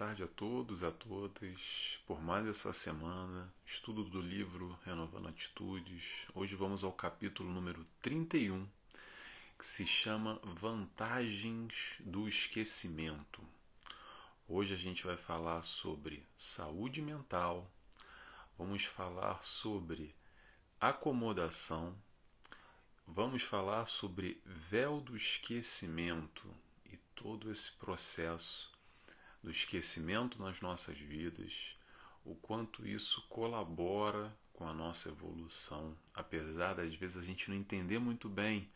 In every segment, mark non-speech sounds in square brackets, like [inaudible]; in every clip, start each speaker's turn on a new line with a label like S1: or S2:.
S1: tarde a todos e a todas por mais essa semana, estudo do livro Renovando Atitudes. Hoje vamos ao capítulo número 31, que se chama Vantagens do Esquecimento. Hoje a gente vai falar sobre saúde mental, vamos falar sobre acomodação, vamos falar sobre véu do esquecimento e todo esse processo do esquecimento nas nossas vidas, o quanto isso colabora com a nossa evolução, apesar das vezes a gente não entender muito bem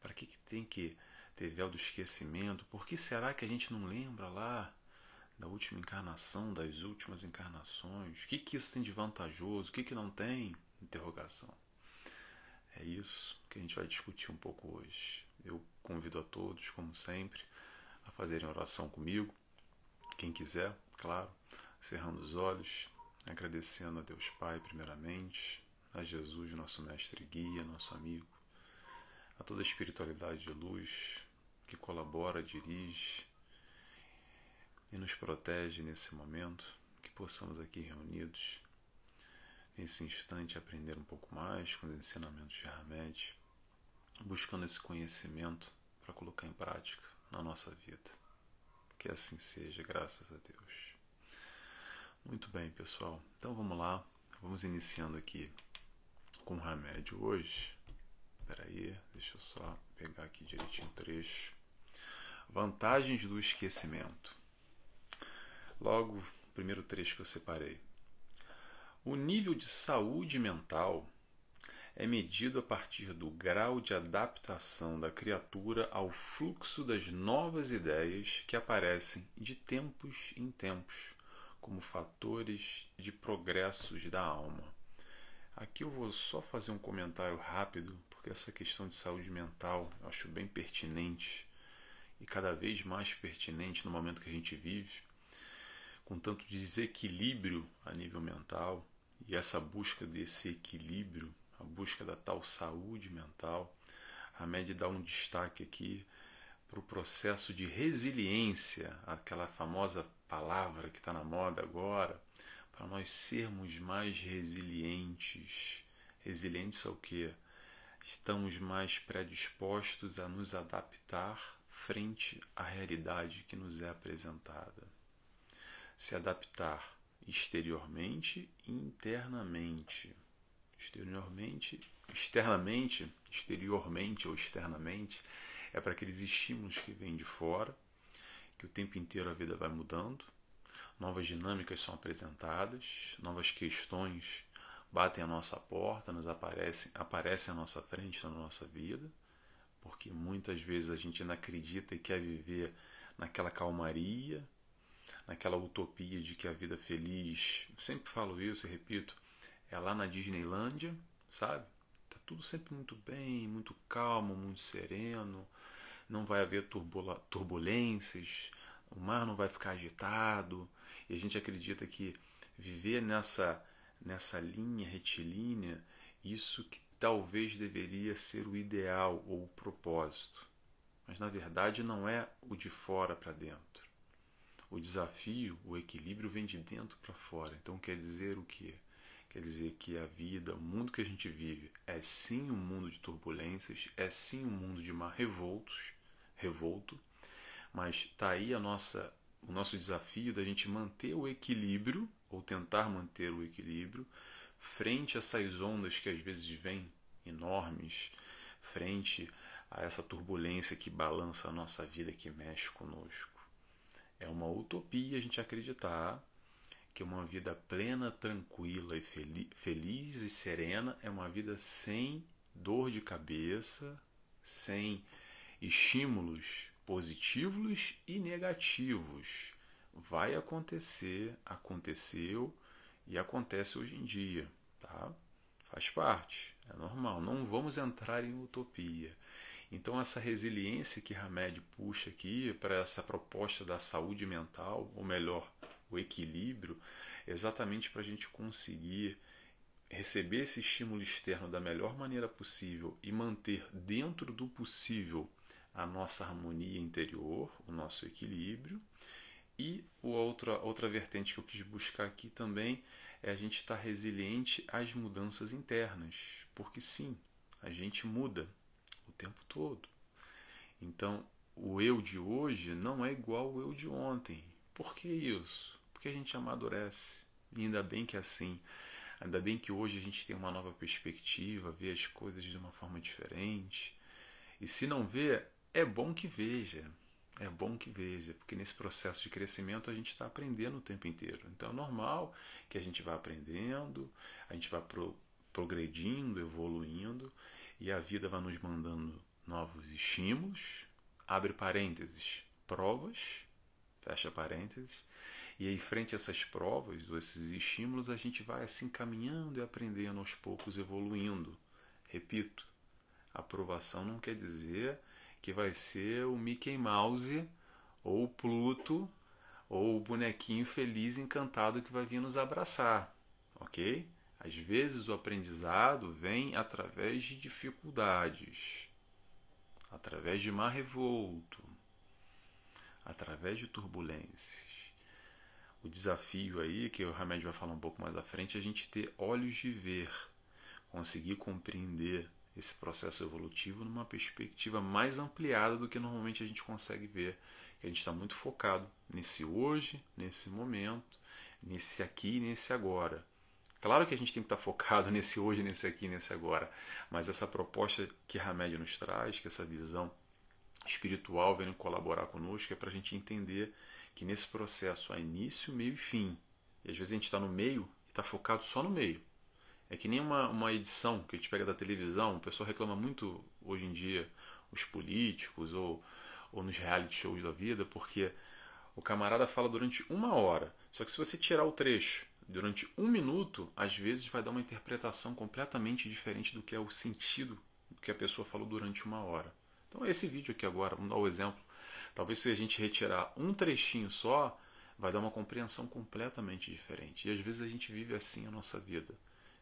S1: para que, que tem que ter véu do esquecimento, por que será que a gente não lembra lá da última encarnação, das últimas encarnações, o que, que isso tem de vantajoso, o que, que não tem? Interrogação. É isso que a gente vai discutir um pouco hoje. Eu convido a todos, como sempre, a fazerem oração comigo quem quiser, claro, cerrando os olhos, agradecendo a Deus Pai, primeiramente, a Jesus, nosso mestre e guia, nosso amigo, a toda a espiritualidade de luz que colabora, dirige e nos protege nesse momento, que possamos aqui reunidos, nesse instante, aprender um pouco mais com os ensinamentos de Hamed, buscando esse conhecimento para colocar em prática na nossa vida. Que assim seja, graças a Deus. Muito bem, pessoal. Então vamos lá. Vamos iniciando aqui com o remédio hoje. Espera aí, deixa eu só pegar aqui direitinho o trecho. Vantagens do esquecimento. Logo, primeiro trecho que eu separei. O nível de saúde mental é medido a partir do grau de adaptação da criatura ao fluxo das novas ideias que aparecem de tempos em tempos, como fatores de progressos da alma. Aqui eu vou só fazer um comentário rápido, porque essa questão de saúde mental eu acho bem pertinente e cada vez mais pertinente no momento que a gente vive, com tanto desequilíbrio a nível mental e essa busca desse equilíbrio a busca da tal saúde mental. A MED dá um destaque aqui para o processo de resiliência, aquela famosa palavra que está na moda agora, para nós sermos mais resilientes. Resilientes ao que? Estamos mais predispostos a nos adaptar frente à realidade que nos é apresentada. Se adaptar exteriormente e internamente exteriormente, externamente, exteriormente ou externamente, é para aqueles estímulos que vêm de fora, que o tempo inteiro a vida vai mudando, novas dinâmicas são apresentadas, novas questões batem à nossa porta, nos aparecem, aparecem à nossa frente na nossa vida, porque muitas vezes a gente ainda acredita e quer viver naquela calmaria, naquela utopia de que a vida feliz, sempre falo isso e repito, é lá na Disneylândia, sabe? Tá tudo sempre muito bem, muito calmo, muito sereno, não vai haver turbulências, o mar não vai ficar agitado, e a gente acredita que viver nessa nessa linha retilínea, isso que talvez deveria ser o ideal ou o propósito. Mas na verdade não é o de fora para dentro. O desafio, o equilíbrio vem de dentro para fora. Então quer dizer o quê? Quer dizer que a vida, o mundo que a gente vive, é sim um mundo de turbulências, é sim um mundo de mar revoltos, revolto, mas está aí a nossa, o nosso desafio da gente manter o equilíbrio, ou tentar manter o equilíbrio, frente a essas ondas que às vezes vêm enormes, frente a essa turbulência que balança a nossa vida, que mexe conosco. É uma utopia a gente acreditar que uma vida plena, tranquila e feliz e serena é uma vida sem dor de cabeça, sem estímulos positivos e negativos. Vai acontecer, aconteceu e acontece hoje em dia, tá? Faz parte, é normal. Não vamos entrar em utopia. Então essa resiliência que Hamed puxa aqui para essa proposta da saúde mental, ou melhor, o equilíbrio, exatamente para a gente conseguir receber esse estímulo externo da melhor maneira possível e manter dentro do possível a nossa harmonia interior, o nosso equilíbrio, E outra, outra vertente que eu quis buscar aqui também é a gente estar resiliente às mudanças internas. Porque sim, a gente muda o tempo todo. Então, o eu de hoje não é igual ao eu de ontem. Por que isso? Porque a gente amadurece. E ainda bem que é assim. Ainda bem que hoje a gente tem uma nova perspectiva, vê as coisas de uma forma diferente. E se não vê, é bom que veja. É bom que veja, porque nesse processo de crescimento a gente está aprendendo o tempo inteiro. Então é normal que a gente vá aprendendo, a gente vá pro, progredindo, evoluindo, e a vida vai nos mandando novos estímulos, abre parênteses, provas, fecha parênteses, e aí, frente a essas provas, ou esses estímulos, a gente vai assim caminhando e aprendendo aos poucos, evoluindo. Repito, aprovação não quer dizer que vai ser o Mickey Mouse ou o Pluto ou o bonequinho feliz encantado que vai vir nos abraçar, ok? Às vezes o aprendizado vem através de dificuldades, através de mar revolto, através de turbulências. O desafio aí, que o Hamed vai falar um pouco mais à frente, é a gente ter olhos de ver, conseguir compreender esse processo evolutivo numa perspectiva mais ampliada do que normalmente a gente consegue ver. A gente está muito focado nesse hoje, nesse momento, nesse aqui e nesse agora. Claro que a gente tem que estar tá focado [laughs] nesse hoje, nesse aqui, nesse agora, mas essa proposta que Hamed nos traz, que essa visão espiritual vem colaborar conosco, é para a gente entender que nesse processo há início, meio e fim. E às vezes a gente está no meio e está focado só no meio. É que nem uma, uma edição que a gente pega da televisão, o pessoal reclama muito hoje em dia, os políticos ou, ou nos reality shows da vida, porque o camarada fala durante uma hora. Só que se você tirar o trecho durante um minuto, às vezes vai dar uma interpretação completamente diferente do que é o sentido do que a pessoa falou durante uma hora. Então, esse vídeo aqui agora, vamos dar o um exemplo. Talvez se a gente retirar um trechinho só, vai dar uma compreensão completamente diferente. E às vezes a gente vive assim a nossa vida.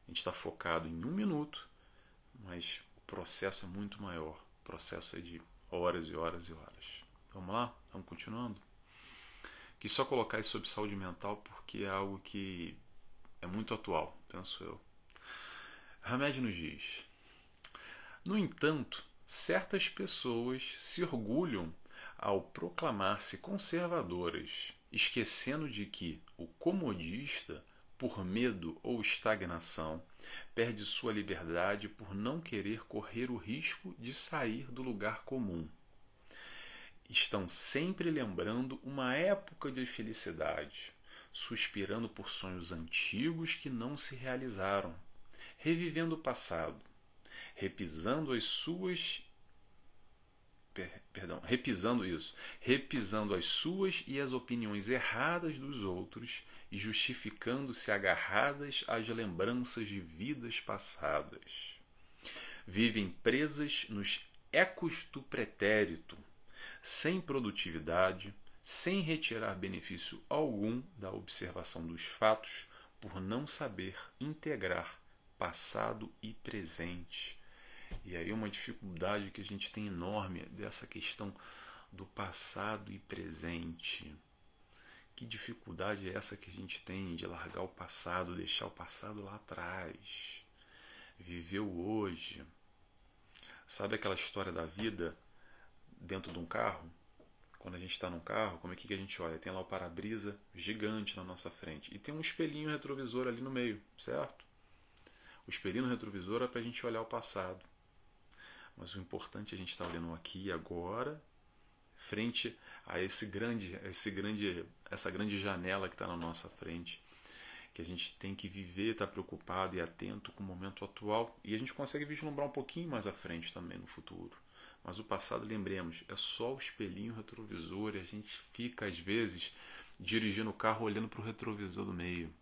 S1: A gente está focado em um minuto, mas o processo é muito maior. O processo é de horas e horas e horas. Vamos lá? Vamos continuando? Quis só colocar isso sobre saúde mental porque é algo que é muito atual, penso eu. Hamed nos diz: No entanto, certas pessoas se orgulham ao proclamar-se conservadoras, esquecendo de que o comodista por medo ou estagnação, perde sua liberdade por não querer correr o risco de sair do lugar comum. Estão sempre lembrando uma época de felicidade, suspirando por sonhos antigos que não se realizaram, revivendo o passado, repisando as suas perdão, repisando isso, repisando as suas e as opiniões erradas dos outros e justificando-se agarradas às lembranças de vidas passadas. Vivem presas nos ecos do pretérito, sem produtividade, sem retirar benefício algum da observação dos fatos, por não saber integrar passado e presente. E aí uma dificuldade que a gente tem enorme dessa questão do passado e presente. Que dificuldade é essa que a gente tem de largar o passado, deixar o passado lá atrás, viver o hoje? Sabe aquela história da vida dentro de um carro? Quando a gente está num carro, como é que a gente olha? Tem lá o para-brisa gigante na nossa frente e tem um espelhinho retrovisor ali no meio, certo? O espelhinho retrovisor é para a gente olhar o passado. Mas o importante é a gente estar tá olhando aqui e agora, frente a esse grande, esse grande, essa grande janela que está na nossa frente, que a gente tem que viver, estar tá preocupado e atento com o momento atual, e a gente consegue vislumbrar um pouquinho mais à frente também no futuro. Mas o passado, lembremos, é só o espelhinho retrovisor e a gente fica às vezes dirigindo o carro olhando para o retrovisor do meio.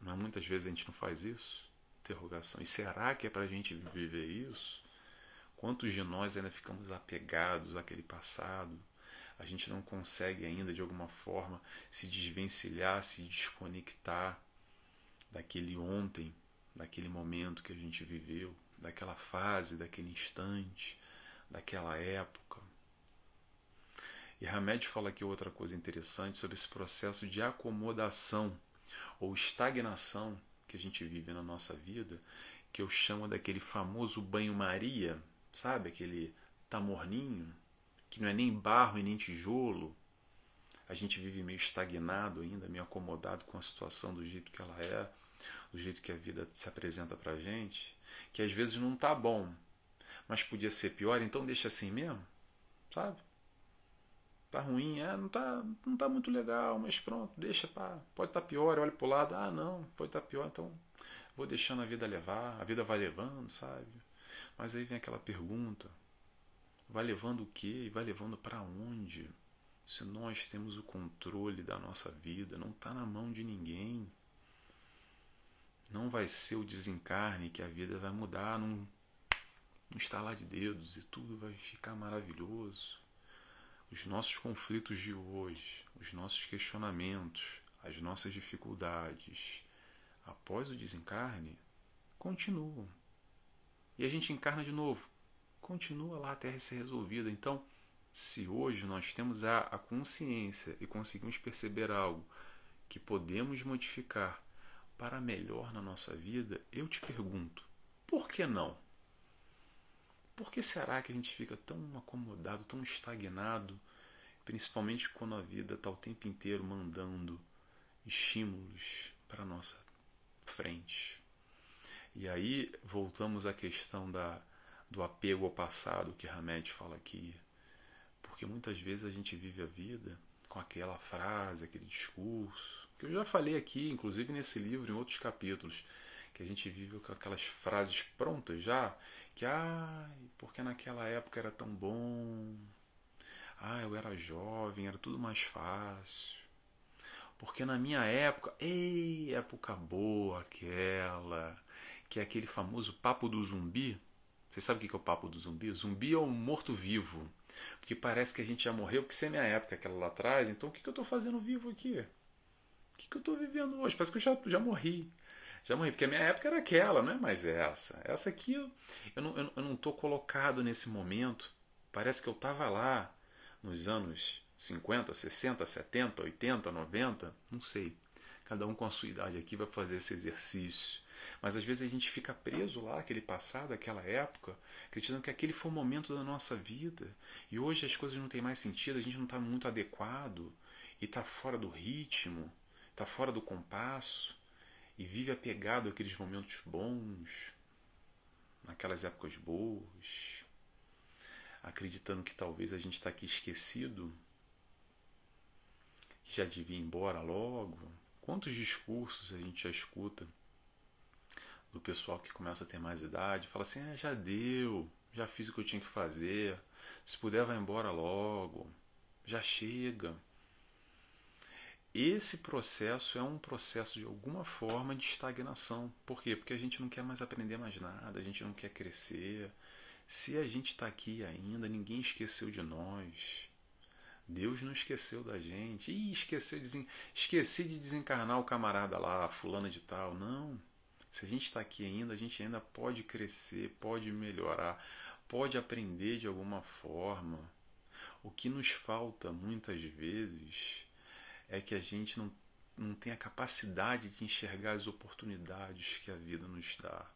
S1: Mas muitas vezes a gente não faz isso. Interrogação. E será que é para a gente viver isso? Quantos de nós ainda ficamos apegados àquele passado? A gente não consegue ainda, de alguma forma, se desvencilhar, se desconectar daquele ontem, daquele momento que a gente viveu, daquela fase, daquele instante, daquela época. E Hamed fala aqui outra coisa interessante sobre esse processo de acomodação ou estagnação que a gente vive na nossa vida, que eu chamo daquele famoso banho-maria, sabe? Aquele tá morninho, que não é nem barro e nem tijolo. A gente vive meio estagnado ainda, meio acomodado com a situação do jeito que ela é, do jeito que a vida se apresenta pra gente, que às vezes não tá bom, mas podia ser pior, então deixa assim mesmo, sabe? Tá ruim, é, não tá, não tá muito legal, mas pronto, deixa, pá, pode estar tá pior, olha pro lado, ah, não, pode estar tá pior, então vou deixando a vida levar, a vida vai levando, sabe? Mas aí vem aquela pergunta: vai levando o quê e vai levando para onde? Se nós temos o controle da nossa vida, não está na mão de ninguém. Não vai ser o desencarne que a vida vai mudar num, num estalar de dedos e tudo vai ficar maravilhoso. Os nossos conflitos de hoje, os nossos questionamentos, as nossas dificuldades, após o desencarne, continuam. E a gente encarna de novo. Continua lá até ser resolvida. Então, se hoje nós temos a, a consciência e conseguimos perceber algo que podemos modificar para melhor na nossa vida, eu te pergunto, por que não? Por que será que a gente fica tão acomodado, tão estagnado, principalmente quando a vida está o tempo inteiro mandando estímulos para nossa frente? E aí voltamos à questão da, do apego ao passado que Hamed fala aqui. Porque muitas vezes a gente vive a vida com aquela frase, aquele discurso, que eu já falei aqui, inclusive nesse livro, em outros capítulos, que a gente vive com aquelas frases prontas já, que ai, porque naquela época era tão bom, ah, eu era jovem, era tudo mais fácil. Porque na minha época, ei, época boa aquela, que é aquele famoso papo do zumbi. Você sabe o que é o papo do zumbi? O zumbi é um morto-vivo. Porque parece que a gente já morreu, porque se é minha época, aquela lá atrás, então o que, eu estou fazendo vivo aqui? O que, eu estou vivendo hoje? Parece que eu já, já morri. Já morri, porque a minha época era aquela, não é mais essa. Essa aqui eu, eu não estou eu não tô colocado nesse momento. Parece que eu estava lá nos anos 50, 60, 70, 80, 90, não sei. Cada um com a sua idade aqui vai fazer esse exercício mas às vezes a gente fica preso lá, aquele passado, aquela época, acreditando que aquele foi o momento da nossa vida. E hoje as coisas não têm mais sentido, a gente não está muito adequado e está fora do ritmo, está fora do compasso e vive apegado àqueles momentos bons, naquelas épocas boas, acreditando que talvez a gente está aqui esquecido, que já devia ir embora logo. Quantos discursos a gente já escuta do pessoal que começa a ter mais idade, fala assim: ah, já deu, já fiz o que eu tinha que fazer, se puder, vai embora logo, já chega. Esse processo é um processo de alguma forma de estagnação. Por quê? Porque a gente não quer mais aprender mais nada, a gente não quer crescer. Se a gente está aqui ainda, ninguém esqueceu de nós. Deus não esqueceu da gente. Ih, esqueceu de, esqueci de desencarnar o camarada lá, fulano de tal. Não. Se a gente está aqui ainda, a gente ainda pode crescer, pode melhorar, pode aprender de alguma forma. O que nos falta muitas vezes é que a gente não, não tem a capacidade de enxergar as oportunidades que a vida nos dá.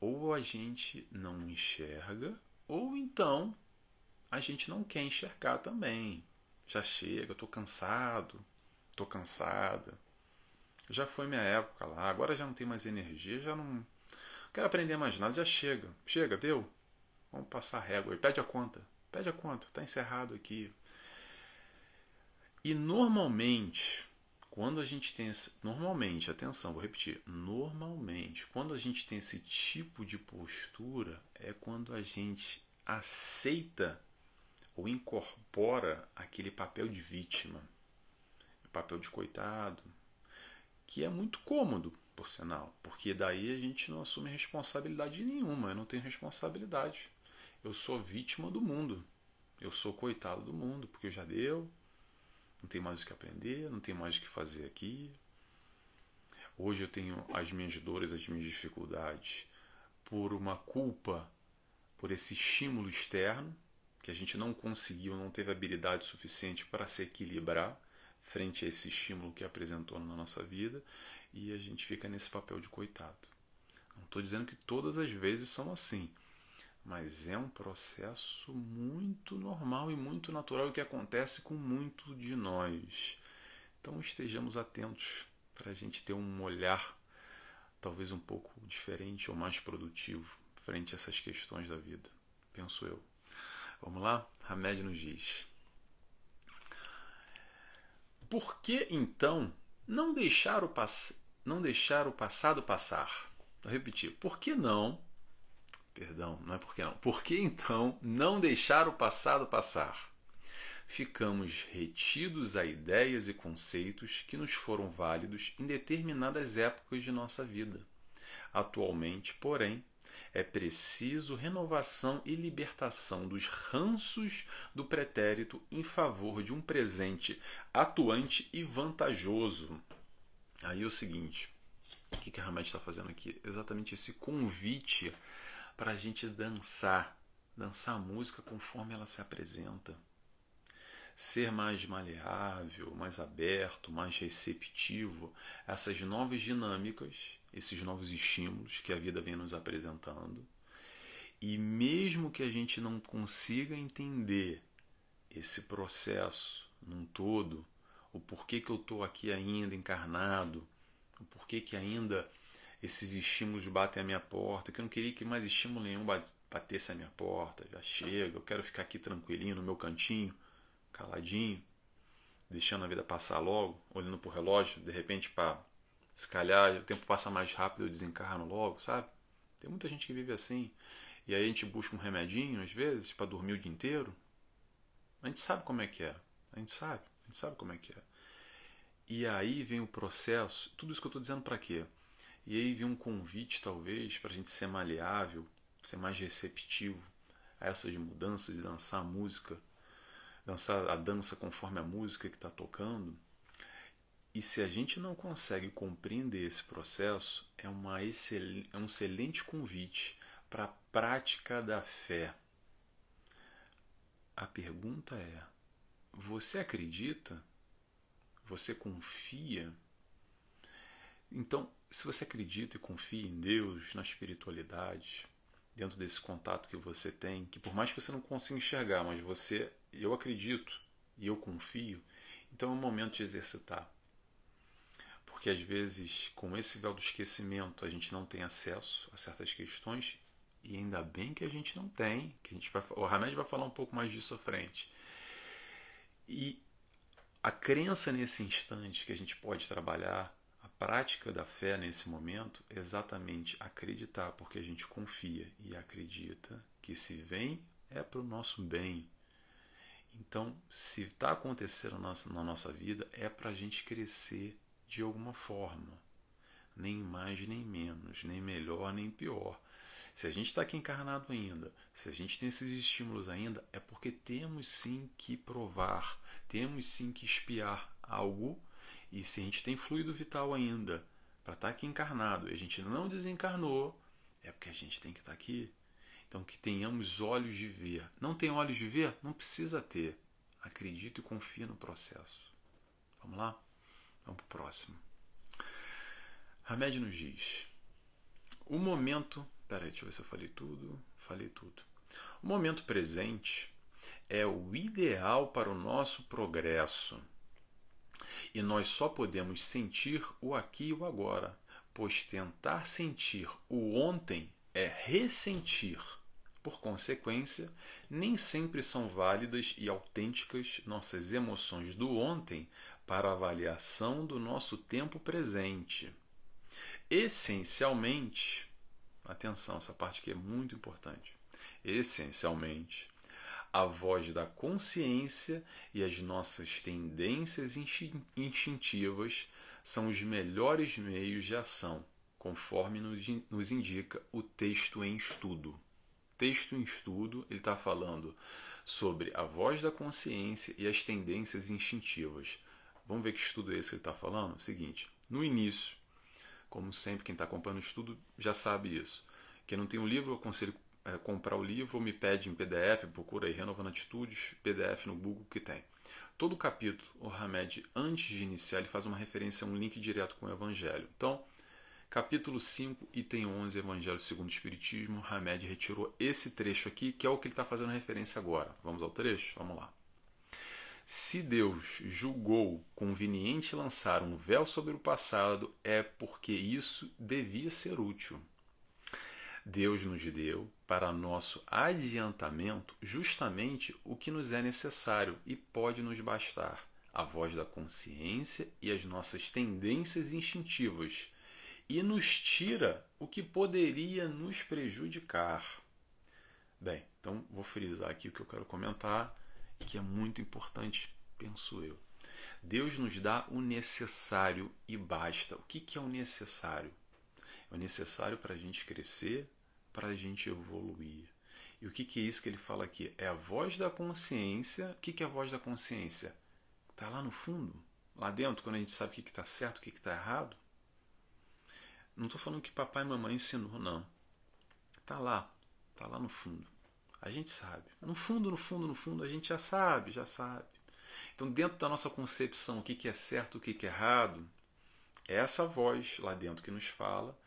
S1: Ou a gente não enxerga, ou então a gente não quer enxergar também. Já chega, estou cansado, estou cansada já foi minha época lá, agora já não tem mais energia, já não quero aprender mais nada, já chega. Chega, deu? Vamos passar régua. Pede a conta. Pede a conta, está encerrado aqui. E normalmente, quando a gente tem esse, normalmente, atenção, vou repetir, normalmente, quando a gente tem esse tipo de postura é quando a gente aceita ou incorpora aquele papel de vítima, papel de coitado, que é muito cômodo, por sinal, porque daí a gente não assume responsabilidade nenhuma, eu não tenho responsabilidade. Eu sou vítima do mundo. Eu sou coitado do mundo, porque já deu, não tem mais o que aprender, não tem mais o que fazer aqui. Hoje eu tenho as minhas dores, as minhas dificuldades por uma culpa, por esse estímulo externo, que a gente não conseguiu, não teve habilidade suficiente para se equilibrar frente a esse estímulo que apresentou na nossa vida e a gente fica nesse papel de coitado. Não estou dizendo que todas as vezes são assim, mas é um processo muito normal e muito natural que acontece com muito de nós. Então estejamos atentos para a gente ter um olhar talvez um pouco diferente ou mais produtivo frente a essas questões da vida, penso eu. Vamos lá? Hamed nos diz. Por que então não deixar o, pass não deixar o passado passar? Vou repetir. Por que não? Perdão, não é por que não. Por que então não deixar o passado passar? Ficamos retidos a ideias e conceitos que nos foram válidos em determinadas épocas de nossa vida. Atualmente, porém, é preciso renovação e libertação dos ranços do pretérito em favor de um presente atuante e vantajoso. Aí é o seguinte: o que, que a Hamed está fazendo aqui? Exatamente esse convite para a gente dançar, dançar a música conforme ela se apresenta. Ser mais maleável, mais aberto, mais receptivo a essas novas dinâmicas esses novos estímulos que a vida vem nos apresentando. E mesmo que a gente não consiga entender esse processo num todo, o porquê que eu estou aqui ainda encarnado, o porquê que ainda esses estímulos batem à minha porta, que eu não queria que mais estímulo nenhum batesse à minha porta, já chega, eu quero ficar aqui tranquilinho no meu cantinho, caladinho, deixando a vida passar logo, olhando para o relógio, de repente para se calhar o tempo passa mais rápido, eu desencarno logo, sabe? Tem muita gente que vive assim. E aí a gente busca um remedinho, às vezes, para dormir o dia inteiro. A gente sabe como é que é. A gente sabe. A gente sabe como é que é. E aí vem o processo. Tudo isso que eu estou dizendo para quê? E aí vem um convite, talvez, para a gente ser maleável, ser mais receptivo a essas mudanças e dançar a música, dançar a dança conforme a música que está tocando e se a gente não consegue compreender esse processo, é, uma excel... é um excelente convite para a prática da fé. A pergunta é: você acredita? Você confia? Então, se você acredita e confia em Deus, na espiritualidade, dentro desse contato que você tem, que por mais que você não consiga enxergar, mas você, eu acredito e eu confio, então é o momento de exercitar porque às vezes com esse véu do esquecimento a gente não tem acesso a certas questões e ainda bem que a gente não tem, que a gente vai, o Hamed vai falar um pouco mais disso à frente. E a crença nesse instante que a gente pode trabalhar, prática da fé nesse momento, é exatamente acreditar, porque a gente confia e acredita que se vem é para o nosso bem. Então, se está acontecendo na nossa, na nossa vida, é para a gente crescer de alguma forma. Nem mais nem menos, nem melhor nem pior. Se a gente está aqui encarnado ainda, se a gente tem esses estímulos ainda, é porque temos sim que provar, temos sim que espiar algo. E se a gente tem fluido vital ainda para estar tá aqui encarnado e a gente não desencarnou, é porque a gente tem que estar tá aqui. Então, que tenhamos olhos de ver. Não tem olhos de ver? Não precisa ter. Acredita e confia no processo. Vamos lá? Vamos para o próximo. Hamed nos diz: o momento. Peraí, deixa eu ver se eu falei tudo. Falei tudo. O momento presente é o ideal para o nosso progresso. E nós só podemos sentir o aqui e o agora, pois tentar sentir o ontem é ressentir. Por consequência, nem sempre são válidas e autênticas nossas emoções do ontem para avaliação do nosso tempo presente. Essencialmente, atenção, essa parte aqui é muito importante. Essencialmente, a voz da consciência e as nossas tendências instintivas são os melhores meios de ação, conforme nos indica o texto em estudo. Texto em estudo, ele está falando sobre a voz da consciência e as tendências instintivas. Vamos ver que estudo é esse que ele está falando? Seguinte, no início, como sempre, quem está acompanhando o estudo já sabe isso. Quem não tem um livro, eu aconselho é, comprar o livro ou me pede em PDF, procura aí Renovando Atitudes, PDF no Google que tem. Todo capítulo, o Hamed, antes de iniciar, ele faz uma referência a um link direto com o Evangelho. Então, capítulo 5, item 11, Evangelho segundo o Espiritismo, Hamed retirou esse trecho aqui, que é o que ele está fazendo referência agora. Vamos ao trecho? Vamos lá. Se Deus julgou conveniente lançar um véu sobre o passado, é porque isso devia ser útil. Deus nos deu, para nosso adiantamento, justamente o que nos é necessário e pode nos bastar: a voz da consciência e as nossas tendências instintivas, e nos tira o que poderia nos prejudicar. Bem, então vou frisar aqui o que eu quero comentar, que é muito importante, penso eu. Deus nos dá o necessário e basta. O que é o necessário? É necessário para a gente crescer, para a gente evoluir. E o que, que é isso que ele fala aqui? É a voz da consciência. O que, que é a voz da consciência? Está lá no fundo, lá dentro, quando a gente sabe o que está certo, o que está errado. Não estou falando que papai e mamãe ensinou, não. Está lá, está lá no fundo. A gente sabe. No fundo, no fundo, no fundo, a gente já sabe, já sabe. Então, dentro da nossa concepção, o que, que é certo, o que, que é errado, é essa voz lá dentro que nos fala.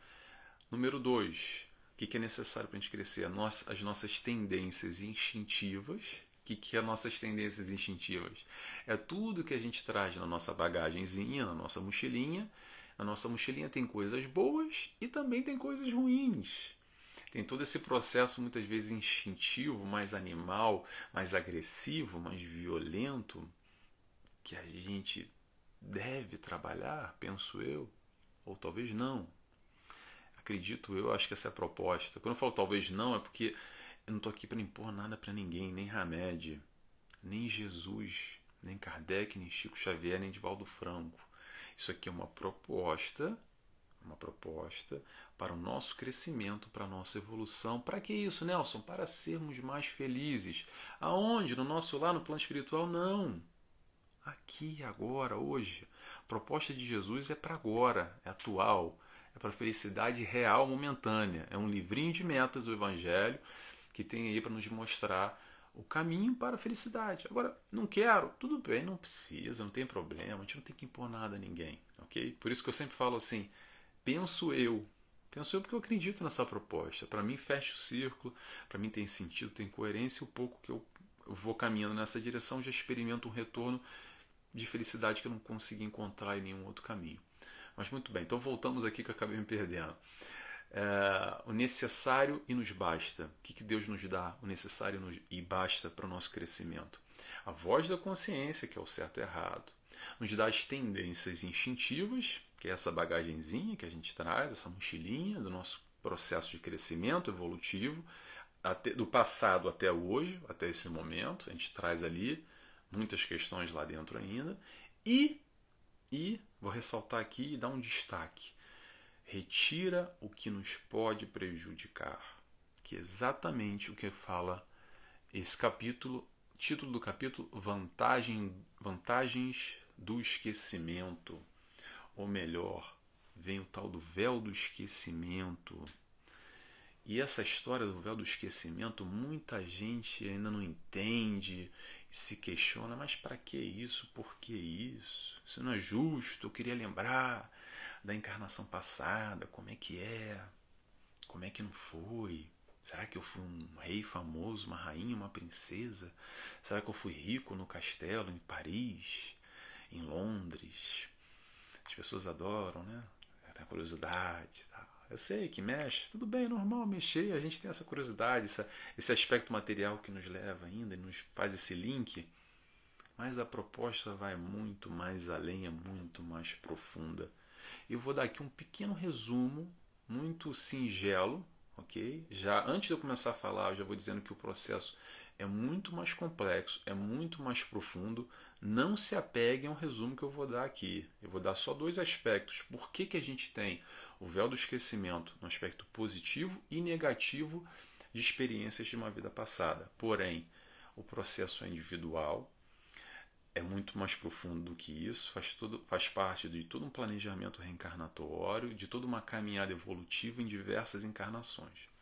S1: Número dois, o que, que é necessário para a gente crescer? as nossas tendências instintivas. O que, que é nossas tendências instintivas? É tudo que a gente traz na nossa bagagenzinha, na nossa mochilinha. Na nossa mochilinha tem coisas boas e também tem coisas ruins. Tem todo esse processo, muitas vezes instintivo, mais animal, mais agressivo, mais violento, que a gente deve trabalhar, penso eu, ou talvez não. Acredito eu, acho que essa é a proposta. Quando eu falo talvez não, é porque eu não estou aqui para impor nada para ninguém, nem Hamed, nem Jesus, nem Kardec, nem Chico Xavier, nem Divaldo Franco. Isso aqui é uma proposta, uma proposta para o nosso crescimento, para a nossa evolução. Para que isso, Nelson? Para sermos mais felizes. Aonde? No nosso lar, no plano espiritual? Não. Aqui, agora, hoje. A proposta de Jesus é para agora, é atual é para a felicidade real momentânea. É um livrinho de metas do Evangelho que tem aí para nos mostrar o caminho para a felicidade. Agora, não quero, tudo bem, não precisa, não tem problema, a gente não tem que impor nada a ninguém, ok? Por isso que eu sempre falo assim, penso eu, penso eu porque eu acredito nessa proposta. Para mim fecha o círculo, para mim tem sentido, tem coerência, o pouco que eu vou caminhando nessa direção já experimento um retorno de felicidade que eu não consegui encontrar em nenhum outro caminho. Mas muito bem, então voltamos aqui que eu acabei me perdendo. É, o necessário e nos basta. O que, que Deus nos dá? O necessário e basta para o nosso crescimento. A voz da consciência, que é o certo e errado. Nos dá as tendências instintivas, que é essa bagagenzinha que a gente traz, essa mochilinha do nosso processo de crescimento evolutivo, até, do passado até hoje, até esse momento. A gente traz ali muitas questões lá dentro ainda. E e vou ressaltar aqui e dar um destaque. Retira o que nos pode prejudicar, que é exatamente o que fala esse capítulo, título do capítulo Vantagem, Vantagens do Esquecimento. Ou melhor, vem o tal do véu do esquecimento. E essa história do véu do esquecimento, muita gente ainda não entende se questiona, mas para que isso? Por que isso? Isso não é justo. Eu queria lembrar da encarnação passada, como é que é, como é que não foi. Será que eu fui um rei famoso, uma rainha, uma princesa? Será que eu fui rico no castelo em Paris, em Londres? As pessoas adoram, né? Tem curiosidade, tá? Eu sei que mexe, tudo bem, é normal mexer, a gente tem essa curiosidade, essa, esse aspecto material que nos leva ainda nos faz esse link, mas a proposta vai muito mais além, é muito mais profunda. Eu vou dar aqui um pequeno resumo, muito singelo, ok? Já antes de eu começar a falar, eu já vou dizendo que o processo é muito mais complexo, é muito mais profundo. Não se apeguem ao resumo que eu vou dar aqui. Eu vou dar só dois aspectos. Por que, que a gente tem o véu do esquecimento no aspecto positivo e negativo de experiências de uma vida passada. Porém, o processo é individual, é muito mais profundo do que isso, faz, todo, faz parte de todo um planejamento reencarnatório, de toda uma caminhada evolutiva em diversas encarnações.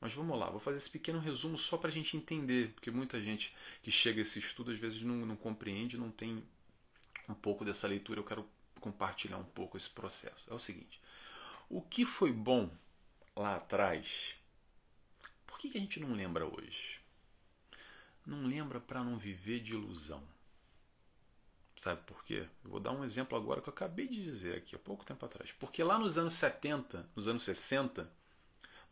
S1: Mas vamos lá, vou fazer esse pequeno resumo só para a gente entender, porque muita gente que chega a esse estudo às vezes não, não compreende, não tem um pouco dessa leitura. Eu quero compartilhar um pouco esse processo. É o seguinte: o que foi bom lá atrás, por que, que a gente não lembra hoje? Não lembra para não viver de ilusão. Sabe por quê? Eu vou dar um exemplo agora que eu acabei de dizer aqui há pouco tempo atrás. Porque lá nos anos 70, nos anos 60,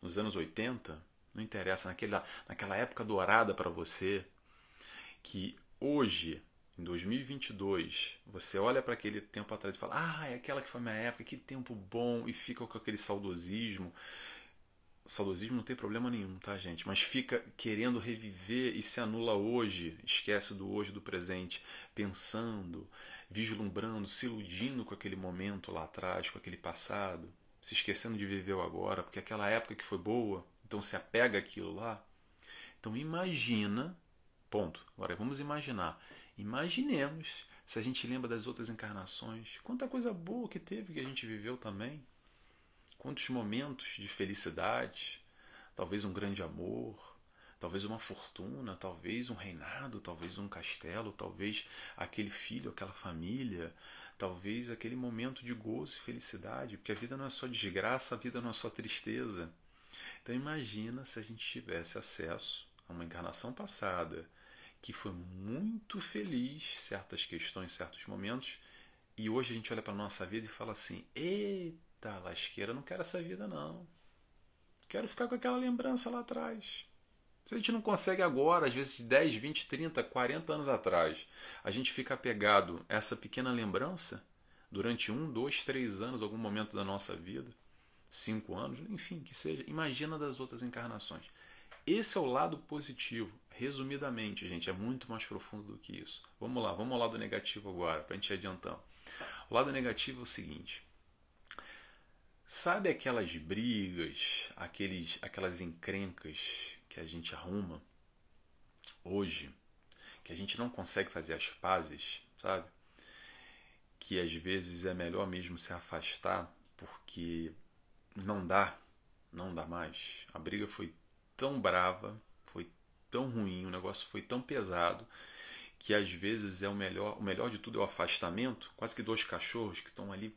S1: nos anos 80, não interessa, naquela, naquela época dourada para você, que hoje, em 2022, você olha para aquele tempo atrás e fala: Ah, é aquela que foi minha época, que tempo bom, e fica com aquele saudosismo saudosismo não tem problema nenhum, tá, gente? Mas fica querendo reviver e se anula hoje, esquece do hoje, do presente, pensando, vislumbrando, se iludindo com aquele momento lá atrás, com aquele passado, se esquecendo de viver o agora, porque aquela época que foi boa, então se apega àquilo lá. Então imagina, ponto. Agora vamos imaginar. Imaginemos se a gente lembra das outras encarnações, quanta coisa boa que teve que a gente viveu também. Quantos momentos de felicidade, talvez um grande amor, talvez uma fortuna, talvez um reinado, talvez um castelo, talvez aquele filho, aquela família, talvez aquele momento de gozo e felicidade, porque a vida não é só desgraça, a vida não é só tristeza. Então imagina se a gente tivesse acesso a uma encarnação passada que foi muito feliz, certas questões, certos momentos, e hoje a gente olha para a nossa vida e fala assim: eita! Lasqueira, não quero essa vida não. Quero ficar com aquela lembrança lá atrás. Se a gente não consegue agora, às vezes 10, 20, 30, 40 anos atrás, a gente fica apegado a essa pequena lembrança durante um, dois, três anos, algum momento da nossa vida, cinco anos, enfim, que seja. Imagina das outras encarnações. Esse é o lado positivo. Resumidamente, gente, é muito mais profundo do que isso. Vamos lá, vamos ao lado negativo agora, para a gente ir adiantando. O lado negativo é o seguinte: Sabe aquelas brigas, aqueles, aquelas encrencas que a gente arruma hoje, que a gente não consegue fazer as pazes, sabe? Que às vezes é melhor mesmo se afastar porque não dá, não dá mais. A briga foi tão brava, foi tão ruim, o negócio foi tão pesado que às vezes é o melhor, o melhor de tudo é o afastamento, quase que dois cachorros que estão ali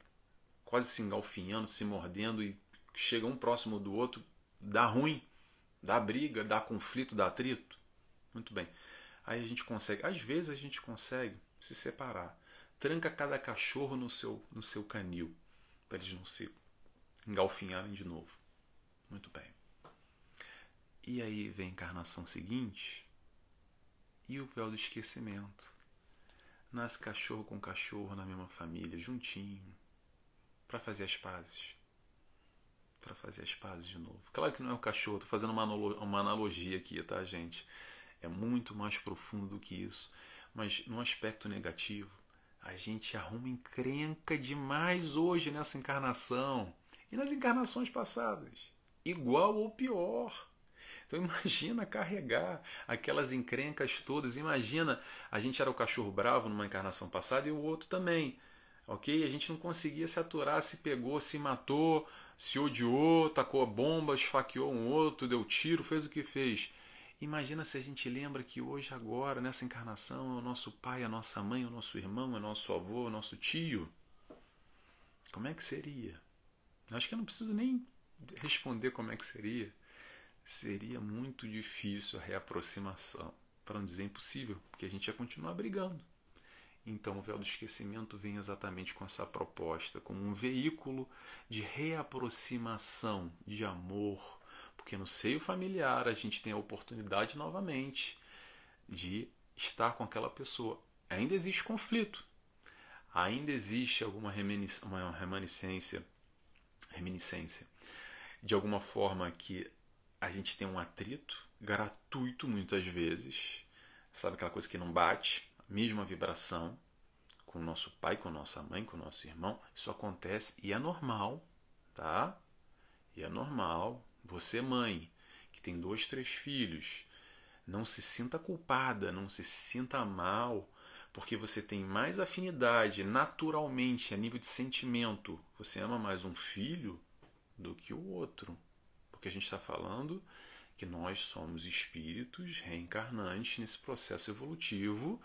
S1: quase se engalfinhando, se mordendo e chega um próximo do outro, dá ruim, dá briga, dá conflito, dá atrito. Muito bem. Aí a gente consegue, às vezes a gente consegue se separar. Tranca cada cachorro no seu, no seu canil, para eles não se engalfinharem de novo. Muito bem. E aí vem a encarnação seguinte e o véu do esquecimento. Nasce cachorro com cachorro na mesma família, juntinho, para fazer as pazes. Para fazer as pazes de novo. Claro que não é o cachorro, estou fazendo uma, uma analogia aqui, tá, gente? É muito mais profundo do que isso. Mas no aspecto negativo, a gente arruma encrenca demais hoje nessa encarnação e nas encarnações passadas. Igual ou pior. Então [laughs] imagina carregar aquelas encrencas todas. Imagina, a gente era o cachorro bravo numa encarnação passada e o outro também ok? A gente não conseguia se aturar, se pegou, se matou, se odiou, tacou a bomba, esfaqueou um outro, deu tiro, fez o que fez. Imagina se a gente lembra que hoje, agora, nessa encarnação, é o nosso pai, a nossa mãe, o nosso irmão, é o nosso avô, o nosso tio. Como é que seria? Acho que eu não preciso nem responder como é que seria. Seria muito difícil a reaproximação, para não dizer impossível, porque a gente ia continuar brigando. Então, o véu do esquecimento vem exatamente com essa proposta, como um veículo de reaproximação, de amor, porque no seio familiar a gente tem a oportunidade novamente de estar com aquela pessoa. Ainda existe conflito, ainda existe alguma uma reminiscência, reminiscência, de alguma forma que a gente tem um atrito gratuito muitas vezes, sabe aquela coisa que não bate, mesma vibração com o nosso pai, com nossa mãe, com nosso irmão. Isso acontece e é normal, tá? E é normal. Você, mãe, que tem dois, três filhos, não se sinta culpada, não se sinta mal, porque você tem mais afinidade naturalmente, a nível de sentimento. Você ama mais um filho do que o outro. Porque a gente está falando que nós somos espíritos reencarnantes nesse processo evolutivo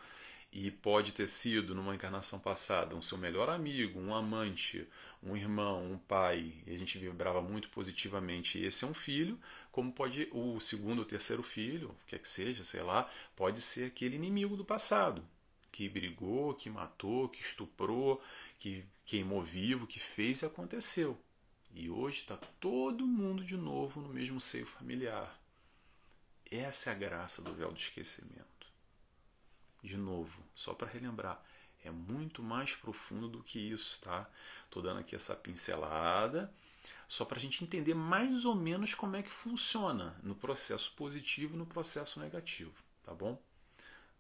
S1: e pode ter sido numa encarnação passada um seu melhor amigo, um amante, um irmão, um pai, e a gente vibrava muito positivamente, e esse é um filho, como pode o segundo ou terceiro filho, o que é que seja, sei lá, pode ser aquele inimigo do passado, que brigou, que matou, que estuprou, que queimou vivo, que fez e aconteceu. E hoje está todo mundo de novo no mesmo seio familiar. Essa é a graça do véu do esquecimento. De novo, só para relembrar, é muito mais profundo do que isso, tá? Tô dando aqui essa pincelada só para a gente entender mais ou menos como é que funciona no processo positivo e no processo negativo, tá bom?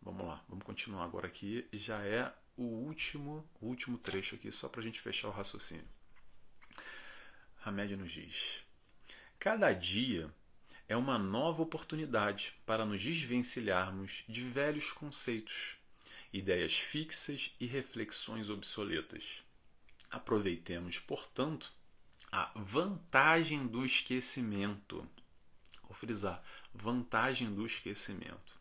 S1: Vamos lá, vamos continuar agora aqui. Já é o último, o último trecho aqui, só para a gente fechar o raciocínio. Hamed nos diz: Cada dia é uma nova oportunidade para nos desvencilharmos de velhos conceitos, ideias fixas e reflexões obsoletas. Aproveitemos, portanto, a vantagem do esquecimento. Vou frisar: vantagem do esquecimento.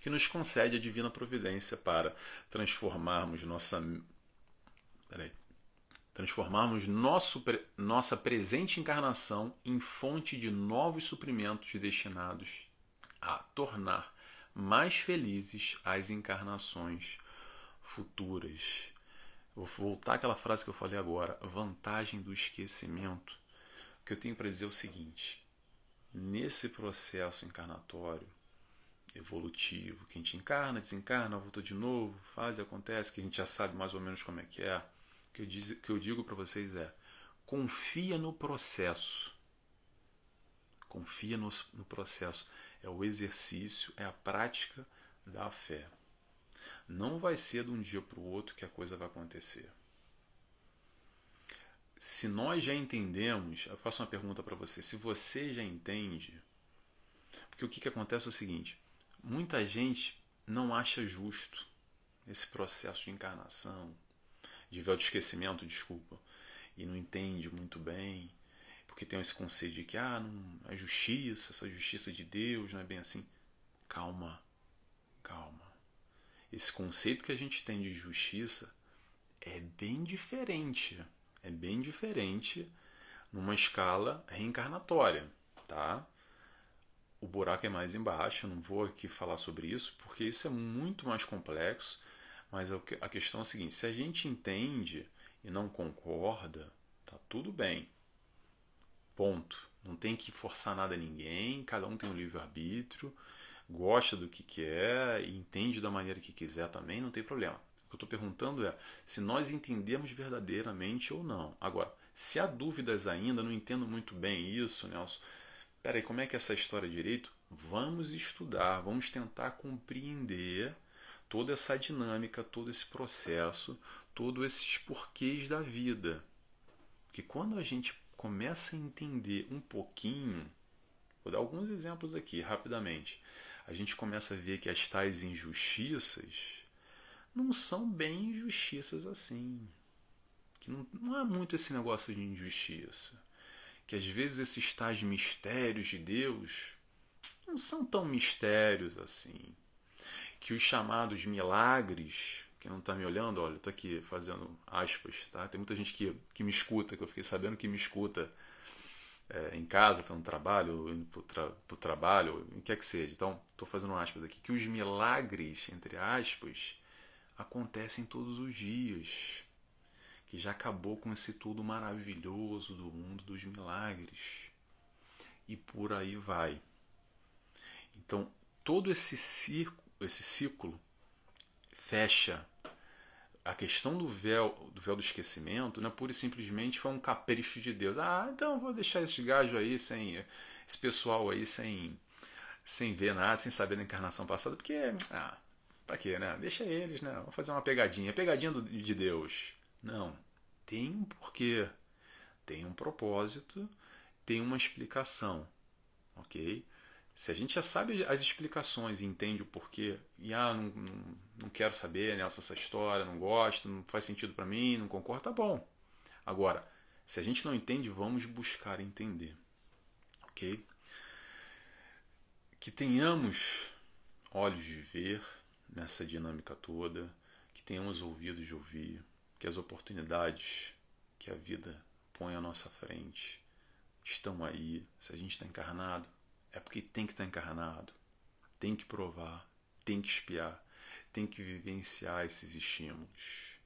S1: Que nos concede a divina providência para transformarmos nossa. Peraí transformarmos nosso, nossa presente encarnação em fonte de novos suprimentos destinados a tornar mais felizes as encarnações futuras. Vou voltar àquela frase que eu falei agora, vantagem do esquecimento. O que eu tenho para dizer é o seguinte: nesse processo encarnatório, evolutivo, que a gente encarna, desencarna, volta de novo, faz e acontece, que a gente já sabe mais ou menos como é que é que eu, diz, que eu digo para vocês é: confia no processo. Confia no, no processo. É o exercício, é a prática da fé. Não vai ser de um dia para o outro que a coisa vai acontecer. Se nós já entendemos, eu faço uma pergunta para você: se você já entende, porque o que, que acontece é o seguinte: muita gente não acha justo esse processo de encarnação, de véu de esquecimento, desculpa, e não entende muito bem, porque tem esse conceito de que ah, não é justiça, essa justiça de Deus não é bem assim. Calma, calma. Esse conceito que a gente tem de justiça é bem diferente, é bem diferente numa escala reencarnatória, tá? O buraco é mais embaixo, eu não vou aqui falar sobre isso, porque isso é muito mais complexo mas a questão é a seguinte: se a gente entende e não concorda, tá tudo bem. Ponto. Não tem que forçar nada a ninguém, cada um tem um livre-arbítrio, gosta do que quer entende da maneira que quiser também, não tem problema. O que eu estou perguntando é se nós entendemos verdadeiramente ou não. Agora, se há dúvidas ainda, não entendo muito bem isso, Nelson. Peraí, como é que é essa história direito? Vamos estudar, vamos tentar compreender toda essa dinâmica, todo esse processo, todos esses porquês da vida. Porque quando a gente começa a entender um pouquinho, vou dar alguns exemplos aqui rapidamente, a gente começa a ver que as tais injustiças não são bem injustiças assim. Que não, não há muito esse negócio de injustiça. Que às vezes esses tais mistérios de Deus não são tão mistérios assim que os chamados milagres, quem não está me olhando, olha, estou aqui fazendo aspas, tá? Tem muita gente que, que me escuta, que eu fiquei sabendo que me escuta é, em casa, fazendo trabalho, indo para o tra trabalho, o que é que seja. Então, estou fazendo aspas aqui, que os milagres, entre aspas, acontecem todos os dias. Que já acabou com esse tudo maravilhoso do mundo dos milagres. E por aí vai. Então, todo esse circo esse ciclo fecha a questão do véu do véu do esquecimento, não é pura e simplesmente foi um capricho de Deus. Ah, então vou deixar esse gajo aí sem esse pessoal aí sem sem ver nada, sem saber da encarnação passada, porque ah, para quê, né? Deixa eles, né? Vou fazer uma pegadinha, pegadinha do, de Deus. Não, tem um porquê, tem um propósito, tem uma explicação, ok? Se a gente já sabe as explicações e entende o porquê, e ah, não, não, quero saber né, essa história, não gosto, não faz sentido para mim, não concordo, tá bom. Agora, se a gente não entende, vamos buscar entender. Ok? que tenhamos olhos de ver nessa dinâmica toda, que tenhamos ouvidos de ouvir, que as oportunidades que a vida põe à nossa frente estão aí. Se a gente está encarnado, é porque tem que estar tá encarnado, tem que provar, tem que espiar, tem que vivenciar esses estímulos.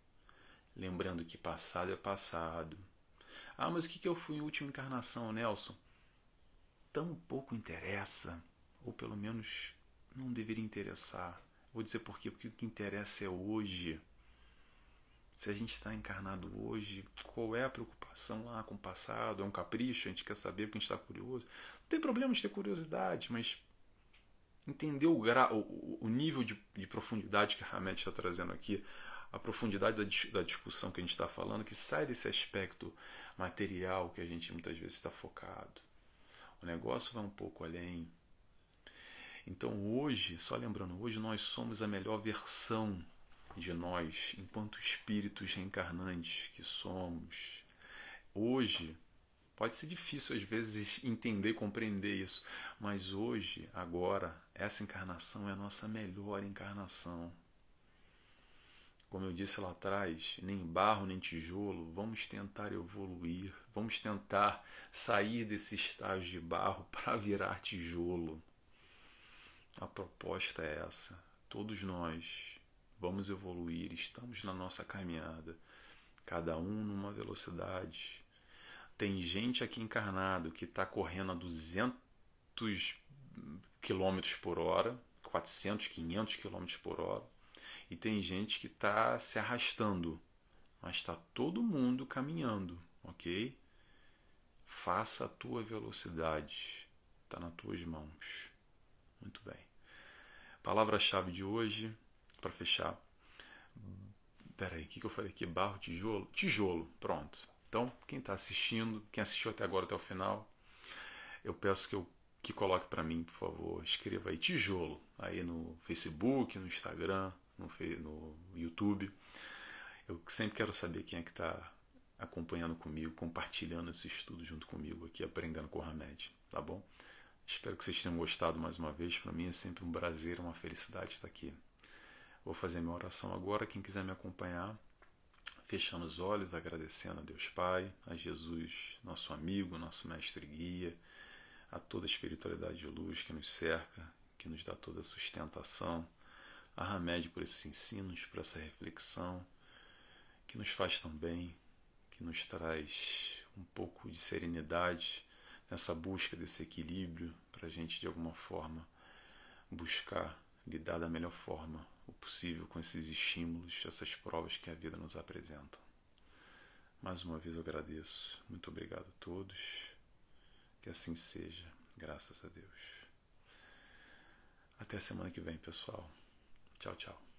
S1: Lembrando que passado é passado. Ah, mas o que, eu fui em última encarnação, Nelson? Tão pouco interessa, ou pelo menos não deveria interessar. Vou dizer por quê? Porque o que interessa é hoje. Se a gente está encarnado hoje, qual é a preocupação lá com o passado? É um capricho? A gente quer saber porque a gente está curioso? Tem problema de ter curiosidade, mas entender o, gra... o, nível de, de, profundidade que a Hamed está trazendo aqui, a profundidade da, da discussão que a gente está falando, que sai desse aspecto material que a gente muitas vezes está focado. O negócio vai um pouco além. Então hoje, só lembrando, hoje nós somos a melhor versão de nós, enquanto espíritos reencarnantes que somos. Hoje, pode ser difícil às vezes entender, compreender isso, mas hoje, agora, essa encarnação é a nossa melhor encarnação. Como eu disse lá atrás, nem barro nem tijolo, vamos tentar evoluir, vamos tentar sair desse estágio de barro [laughs] para virar tijolo. A proposta é essa. Todos nós vamos evoluir, estamos na nossa caminhada, cada um numa velocidade. Tem gente aqui encarnado que está correndo a 200 km por hora, 400, 500 km por hora, e tem gente que está se arrastando, mas está todo mundo caminhando, ok? Faça a tua velocidade, está nas tuas mãos. Muito bem. Palavra-chave de hoje, para fechar. Peraí, o que, que eu falei aqui? Barro, tijolo? Tijolo, pronto. Então, quem está assistindo, quem assistiu até agora, até o final, eu peço que, eu, que coloque para mim, por favor, escreva aí tijolo, aí no Facebook, no Instagram, no, no YouTube. Eu sempre quero saber quem é que está acompanhando comigo, compartilhando esse estudo junto comigo aqui, aprendendo com o Hamed, tá bom? Espero que vocês tenham gostado mais uma vez. Para mim é sempre um prazer, uma felicidade estar aqui. Vou fazer minha oração agora. Quem quiser me acompanhar, fechando os olhos, agradecendo a Deus Pai, a Jesus, nosso amigo, nosso mestre guia, a toda a espiritualidade de luz que nos cerca, que nos dá toda a sustentação, a Hamed por esses ensinos, por essa reflexão, que nos faz tão bem, que nos traz um pouco de serenidade nessa busca desse equilíbrio para a gente de alguma forma buscar lidar da melhor forma o possível com esses estímulos, essas provas que a vida nos apresenta. Mais uma vez eu agradeço. Muito obrigado a todos. Que assim seja, graças a Deus. Até semana que vem, pessoal. Tchau, tchau.